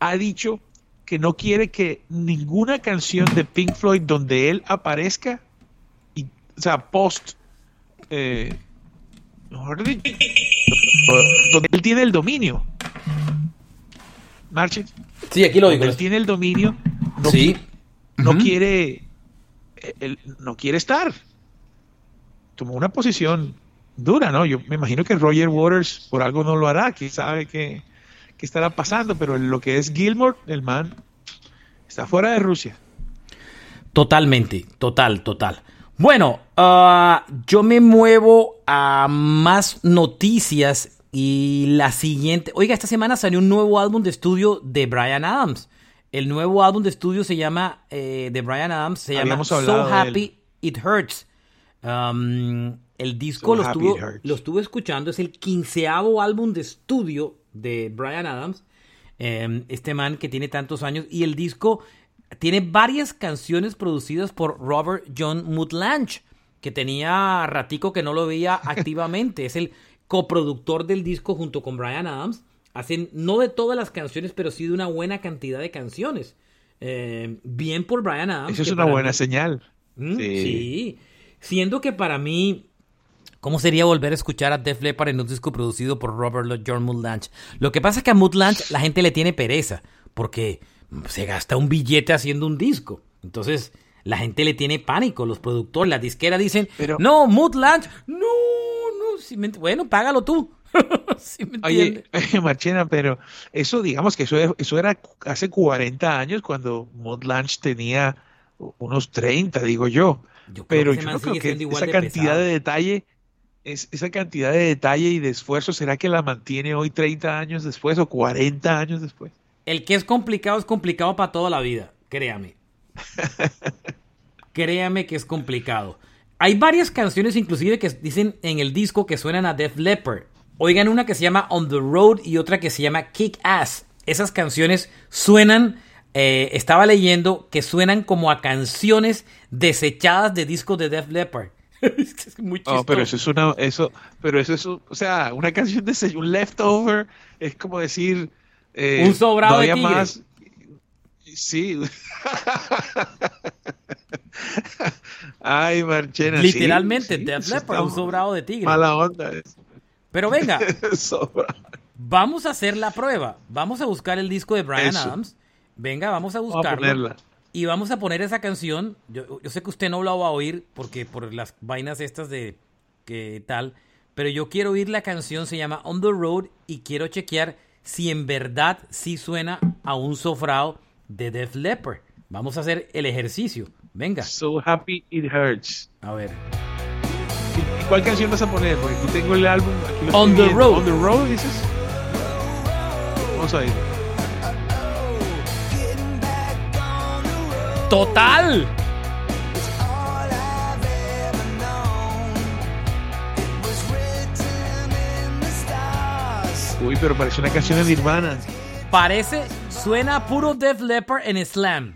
Speaker 3: ha dicho que no quiere que ninguna canción de Pink Floyd donde él aparezca, y, o sea, post, eh, donde él tiene el dominio. Marche.
Speaker 2: Sí, aquí lo digo.
Speaker 3: Él tiene el dominio. No,
Speaker 2: sí.
Speaker 3: No quiere él no quiere estar. Tomó una posición dura, ¿no? Yo me imagino que Roger Waters por algo no lo hará, que sabe que, estará pasando, pero lo que es Gilmore, el man, está fuera de Rusia.
Speaker 2: Totalmente, total, total. Bueno, ah, yo me muevo a más noticias y la siguiente. Oiga, esta semana salió un nuevo álbum de estudio de Brian Adams. El nuevo álbum de estudio se llama, eh, de Brian Adams, se llama So Happy It Hurts. Um, el disco lo, estuvo, lo estuve escuchando, es el quinceavo álbum de estudio de Brian Adams, em, este man que tiene tantos años, y el disco tiene varias canciones producidas por Robert John Mutlange, que tenía ratico que no lo veía *laughs* activamente, es el coproductor del disco junto con Brian Adams. Hacen no de todas las canciones, pero sí de una buena cantidad de canciones. Eh, bien por Brian Adams.
Speaker 3: Eso es una buena señal.
Speaker 2: ¿Mm? Sí. Siendo que para mí, ¿cómo sería volver a escuchar a Def Leppard en un disco producido por Robert John Mutlange? Lo que pasa es que a Mutlange la gente le tiene pereza, porque se gasta un billete haciendo un disco. Entonces, la gente le tiene pánico. Los productores, la disquera dicen, pero, no, Mutlange, no, no, bueno, págalo tú. *laughs* *laughs*
Speaker 3: Oye, Marchena, pero eso, digamos que eso, eso era hace 40 años cuando Mod tenía unos 30, digo yo. pero yo creo que esa cantidad de detalle, es, esa cantidad de detalle y de esfuerzo, ¿será que la mantiene hoy 30 años después o 40 años después?
Speaker 2: El que es complicado es complicado para toda la vida, créame. *laughs* créame que es complicado. Hay varias canciones inclusive que dicen en el disco que suenan a Def Leppard. Oigan una que se llama On the Road y otra que se llama Kick Ass. Esas canciones suenan, eh, estaba leyendo que suenan como a canciones desechadas de discos de Def Leppard. *laughs*
Speaker 3: es muy oh, pero eso es una, eso, pero eso es, o sea, una canción de un leftover es como decir
Speaker 2: eh, un sobrado de tigre. más.
Speaker 3: Sí. *laughs* Ay, Marchena.
Speaker 2: Literalmente,
Speaker 3: sí,
Speaker 2: Def
Speaker 3: sí, está
Speaker 2: un sobrado de tigre.
Speaker 3: Mala onda.
Speaker 2: Pero venga, *laughs* vamos a hacer la prueba. Vamos a buscar el disco de Brian
Speaker 3: Eso.
Speaker 2: Adams. Venga, vamos a
Speaker 3: Vamos a
Speaker 2: buscarlo.
Speaker 3: ponerla.
Speaker 2: Y vamos a poner esa canción. Yo, yo sé que usted no la va a oír porque por las vainas estas de que tal. Pero yo quiero oír la canción, se llama On the Road y quiero chequear si en verdad sí suena a un sofrao de Def Leppard. Vamos a hacer el ejercicio. Venga,
Speaker 3: So happy it hurts.
Speaker 2: a ver.
Speaker 3: ¿Y cuál canción vas a poner? Porque aquí tengo el álbum. Aquí lo
Speaker 2: On the
Speaker 3: viendo.
Speaker 2: Road.
Speaker 3: On the Road, dices. Vamos a ir.
Speaker 2: ¡Total!
Speaker 3: Uy, pero parece una canción de Nirvana.
Speaker 2: Parece, suena puro Def Leppard en Slam.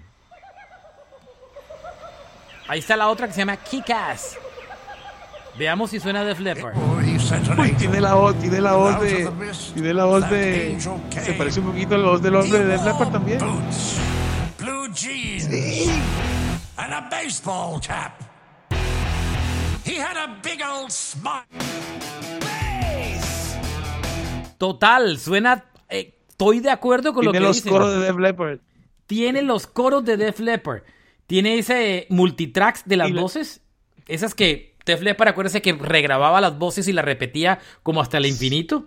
Speaker 2: Ahí está la otra que se llama Kick-Ass. Veamos si suena Def Leppard.
Speaker 3: Uy, tiene la voz, tiene la voz de. Tiene la voz de. Se parece un poquito a la voz del hombre de Def Leppard también.
Speaker 4: Boots, blue jeans, and a baseball cap. He had a big old smile.
Speaker 2: Total, suena. eh, estoy de acuerdo con lo
Speaker 3: Tiene
Speaker 2: que
Speaker 3: los
Speaker 2: dicen.
Speaker 3: coros de Def Leppard.
Speaker 2: Tiene los coros de Def Leppard. Tiene ese multitracks de las
Speaker 3: Y
Speaker 2: voces. Esas que Def Leppard, acuérdese que regrababa las voces y las repetía como hasta el infinito.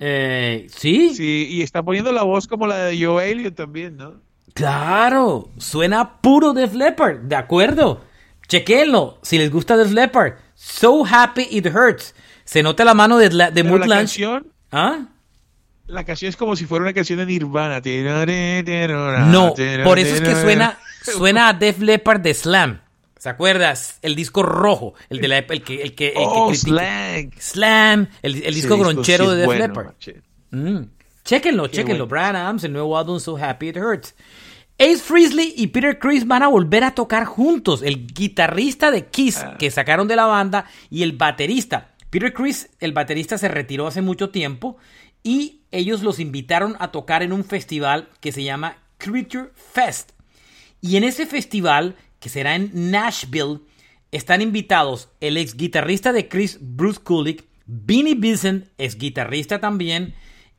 Speaker 2: Eh, ¿sí?
Speaker 3: Sí, y está poniendo la voz como la de Joe Elliott también, ¿no?
Speaker 2: Claro, suena puro Def Leppard, de acuerdo. Chequenlo, si les gusta Def Leppard. So happy it hurts. Se nota la mano de, de Mutt
Speaker 3: la
Speaker 2: Lange.
Speaker 3: canción,
Speaker 2: ¿Ah?
Speaker 3: la canción es como si fuera una canción de Nirvana.
Speaker 2: No, por eso es que *laughs* suena, suena a Def Leppard de Slam. ¿Se acuerdas? El disco rojo, el de la el que el que, el
Speaker 3: Oh, slang.
Speaker 2: Slam, el, el disco gronchero
Speaker 3: sí
Speaker 2: de
Speaker 3: es
Speaker 2: Def
Speaker 3: bueno,
Speaker 2: Leppard. Mm. Chéquenlo, chéquenlo.
Speaker 3: bueno.
Speaker 2: Brian Adams, el nuevo álbum So Happy It Hurts. Ace Frehley y Peter Criss van a volver a tocar juntos. El guitarrista de Kiss
Speaker 3: Ah.
Speaker 2: que sacaron de la banda y el baterista. Peter Criss, el baterista, se retiró hace mucho tiempo y ellos los invitaron a tocar en un festival que se llama Creature Fest. Y en ese festival, que será en Nashville, están invitados el ex guitarrista de Chris, Bruce Kulick, Vinnie Vincent, ex guitarrista también,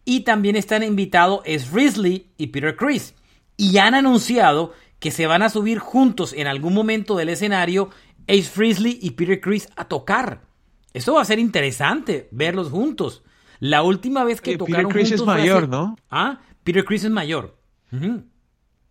Speaker 2: y también están invitados es Risley y Peter Chris. Y han anunciado que se van a subir juntos en algún momento del escenario Ace Frehley y Peter Chris a tocar. Eso va a ser interesante, verlos juntos. La última vez que
Speaker 3: Oye, Peter
Speaker 2: tocaron
Speaker 3: Criss es
Speaker 2: juntos fue
Speaker 3: mayor,
Speaker 2: hace-
Speaker 3: ¿no?
Speaker 2: Ah, Peter Chris es mayor.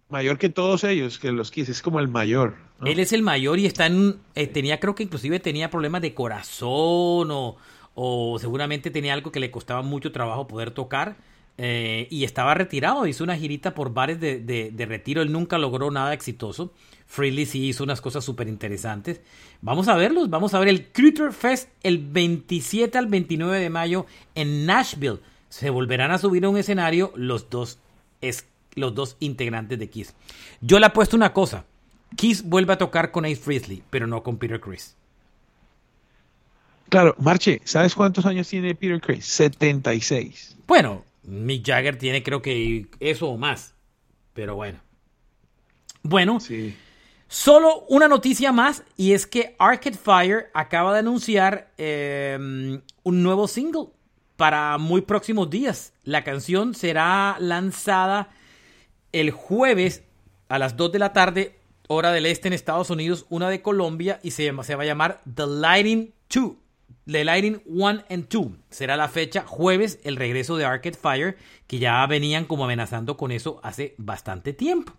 Speaker 3: Mayor que todos ellos, que los Kiss, es como el mayor. ¿no?
Speaker 2: Él es el mayor y está en, eh, tenía, creo que inclusive tenía problemas de corazón o, o seguramente tenía algo que le costaba mucho trabajo poder tocar eh, y estaba retirado. Hizo una girita por bares de, de- de retiro. Él nunca logró nada exitoso. Freely sí hizo unas cosas súper interesantes. Vamos a verlos. Vamos a ver el Critter Fest el 27 al 29 de mayo en Nashville. Se volverán a subir a un escenario los dos, es, los dos integrantes de Kiss. Yo le apuesto una cosa. Kiss vuelve a tocar con Ace Frehley, pero no con Peter Chris.
Speaker 3: Claro, Marche, ¿sabes cuántos años tiene Peter Criss? 76.
Speaker 2: Bueno, Mick Jagger tiene creo que eso o más. Pero bueno. Bueno,
Speaker 3: Sí.
Speaker 2: solo una noticia más y es que Arcade Fire acaba de anunciar eh, un nuevo single para muy próximos días. La canción será lanzada el jueves a las 2 de la tarde, hora del este en Estados Unidos, una de Colombia y se, llama- se va a llamar The Lighting 2. The Lighting 1 and 2. Será la fecha jueves el regreso de Arcade Fire, que ya venían como amenazando con eso hace bastante tiempo.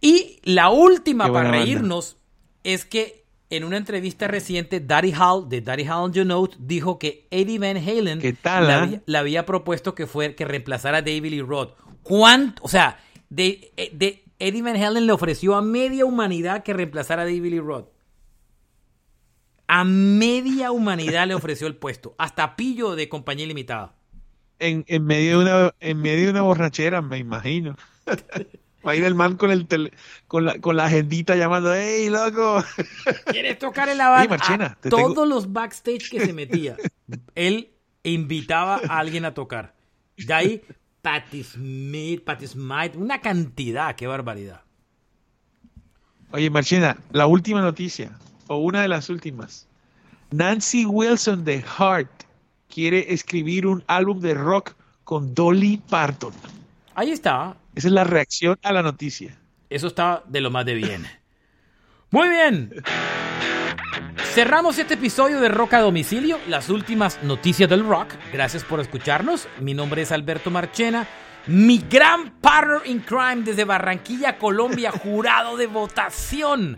Speaker 2: Y la última para
Speaker 3: banda.
Speaker 2: reírnos es que en una entrevista reciente, Daddy Hall de Daddy Hall You Know dijo que Eddie Van Halen
Speaker 3: ¿Qué tal,
Speaker 2: le,
Speaker 3: ah?
Speaker 2: había, propuesto que fue que reemplazara a David Lee Roth. ¿Cuánto? O sea, de, de- Eddie Van Halen le ofreció a media humanidad que reemplazara a David Lee Roth. A media humanidad le ofreció el puesto. Hasta Pillo de Compañía Limitada.
Speaker 3: En, en medio de una, en medio de una borrachera, me imagino. Va a ir el man con el tele- con la, con la agendita llamando, ¡Ey, loco!
Speaker 2: ¿Quieres tocar en la banda?
Speaker 3: Oye, Marchena,
Speaker 2: A
Speaker 3: te
Speaker 2: todos
Speaker 3: tengo-
Speaker 2: los backstage que se metía, él invitaba a alguien a tocar. De ahí, Patti Smith, Patti Smith, una cantidad, qué barbaridad.
Speaker 3: Oye, Marchena, la última noticia, o una de las últimas. Nancy Wilson de Heart quiere escribir un álbum de rock con Dolly Parton.
Speaker 2: Ahí está.
Speaker 3: Esa es la reacción a la noticia.
Speaker 2: Eso está de lo más de bien. Muy bien. Cerramos este episodio de Rock a Domicilio, las últimas noticias del rock. Gracias por escucharnos. Mi nombre es Alberto Marchena. Mi gran partner in crime desde Barranquilla, Colombia, *laughs* jurado de votación.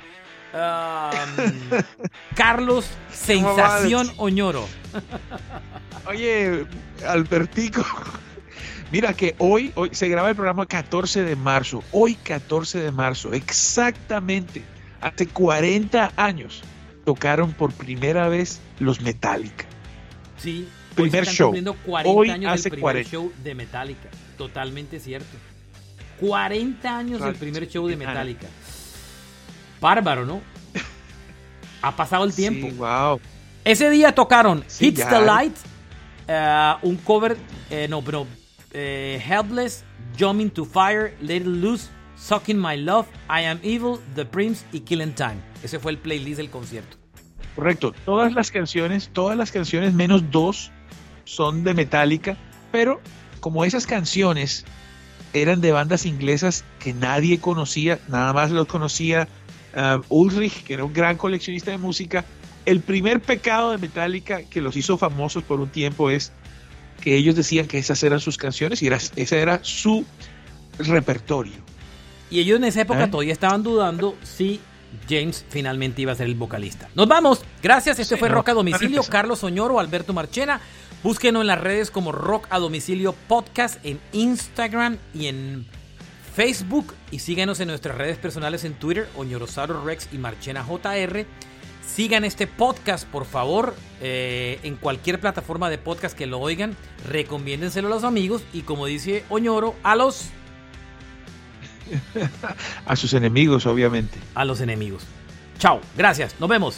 Speaker 2: Um, *laughs* Carlos Sensación Oñoro.
Speaker 3: Oye, Albertico, mira que hoy, hoy se graba el programa 14 de marzo. Hoy 14 de marzo, exactamente, hace 40 años tocaron por primera vez los Metallica.
Speaker 2: Sí,
Speaker 3: primer
Speaker 2: están
Speaker 3: show.
Speaker 2: cumpliendo 40
Speaker 3: Hoy
Speaker 2: años
Speaker 3: hace
Speaker 2: del primer
Speaker 3: 40.
Speaker 2: show de Metallica. Totalmente cierto. 40 años del primer show de. Metallica. Bárbaro, ¿no? Ha pasado el tiempo.
Speaker 3: Sí, wow.
Speaker 2: Ese día tocaron
Speaker 3: Sí,
Speaker 2: Hits
Speaker 3: ya.
Speaker 2: the Light, eh, un cover, eh, no, pero eh, Helpless, Jumping to Fire, Let It Loose, Sucking My Love, I Am Evil, The Prince y Killing Time. Ese fue el playlist del concierto.
Speaker 3: Correcto. Todas las canciones, todas las canciones menos dos son de Metallica, pero como esas canciones eran de bandas inglesas que nadie conocía, nada más los conocía ah, Ulrich, que era un gran coleccionista de música. El primer pecado de Metallica que los hizo famosos por un tiempo es que ellos decían que esas eran sus canciones y era, ese era su repertorio.
Speaker 2: Y ellos en esa época
Speaker 3: ¿Eh?
Speaker 2: todavía estaban dudando si James finalmente iba a ser el vocalista. Nos vamos. Gracias. Este
Speaker 3: Sí,
Speaker 2: fue
Speaker 3: no,
Speaker 2: Rock a Domicilio. Carlos Oñoro, Alberto Marchena. Búsquenos en las redes como Rock a Domicilio Podcast en Instagram y en Facebook. Y síganos en nuestras redes personales en Twitter, Oñorosauro Rex y Marchena JR. Sigan este podcast, por favor, eh, en cualquier plataforma de podcast que lo oigan. Recomiéndenselo a los amigos y como dice Oñoro, a los *laughs*
Speaker 3: A sus enemigos, obviamente.
Speaker 2: a los enemigos. Chao, gracias, nos vemos.